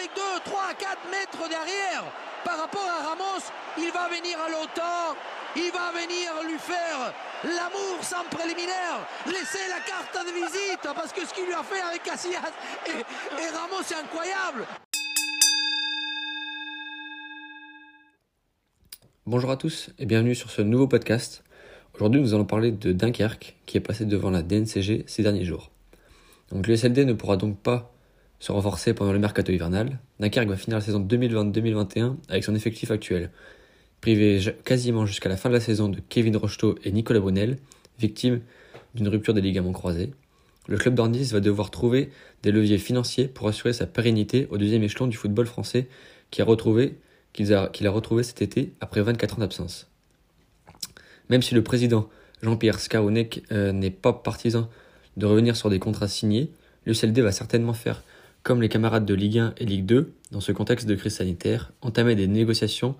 avec 2, 3, 4 mètres derrière par rapport à Ramos. Il va venir à l'OTAN. Il va venir lui faire l'amour sans préliminaire, laisser la carte de visite, parce que ce qu'il lui a fait avec Casillas et, Ramos, c'est incroyable. Bonjour à tous et bienvenue sur ce nouveau podcast. Aujourd'hui, nous allons parler de Dunkerque qui est passé devant la DNCG ces derniers jours. Donc, le SLD ne pourra donc pas se renforcer pendant le mercato hivernal. Dunkerque va finir la saison 2020-2021 avec son effectif actuel, privé quasiment jusqu'à la fin de la saison de Kevin Rocheteau et Nicolas Brunel, victimes d'une rupture des ligaments croisés. Le club d'Ornis va devoir trouver des leviers financiers pour assurer sa pérennité au deuxième échelon du football français qu'il a, retrouvé cet été après 24 ans d'absence. Même si le président Jean-Pierre Scaronek euh, n'est pas partisan de revenir sur des contrats signés, le CLD va certainement faire comme les camarades de Ligue 1 et Ligue 2 dans ce contexte de crise sanitaire, entamer des négociations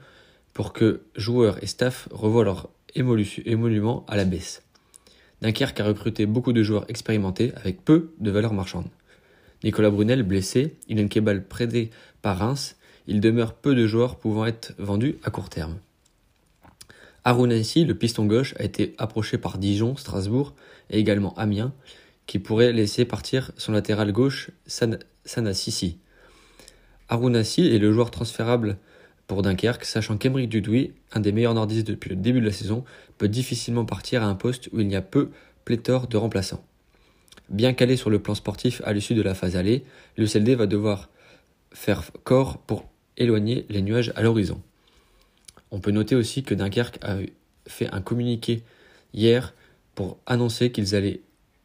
pour que joueurs et staff revoient leur émolument à la baisse. Dunkerque a recruté beaucoup de joueurs expérimentés avec peu de valeur marchande. Nicolas Brunel blessé, Ilan Kebal prêté par Reims, il demeure peu de joueurs pouvant être vendus à court terme. Arunassi, le piston gauche, a été approché par Dijon, Strasbourg et également Amiens, qui pourrait laisser partir son latéral gauche Sanassisi. Arunassi est le joueur transférable pour Dunkerque, sachant qu'Emeric Dudouis, un des meilleurs nordistes depuis le début de la saison, peut difficilement partir à un poste où il n'y a peu pléthore de remplaçants. Bien calé sur le plan sportif à l'issue de la phase allée, le CLD va devoir faire corps pour éloigner les nuages à l'horizon. On peut noter aussi que Dunkerque a fait un communiqué hier pour annoncer qu'ils allaient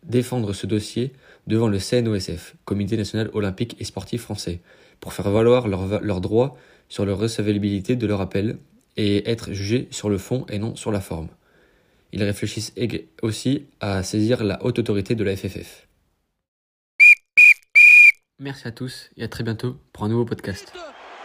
défendre ce dossier devant le CNOSF, Comité national olympique et sportif français, pour faire valoir leurs leur droits sur la recevabilité de leur appel et être jugés sur le fond et non sur la forme. Ils réfléchissent aussi à saisir la haute autorité de la FFF. Merci à tous et à très bientôt pour un nouveau podcast.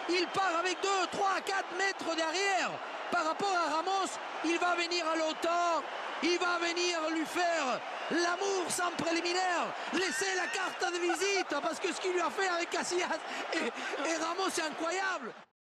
Il part avec 2, 3, 4 derrière par rapport à Ramos. Il va venir à l'OTAN. Il va venir lui faire l'amour sans préliminaire, laisser la carte de visite, parce que ce qu'il lui a fait avec Casillas et, et Ramos, c'est incroyable.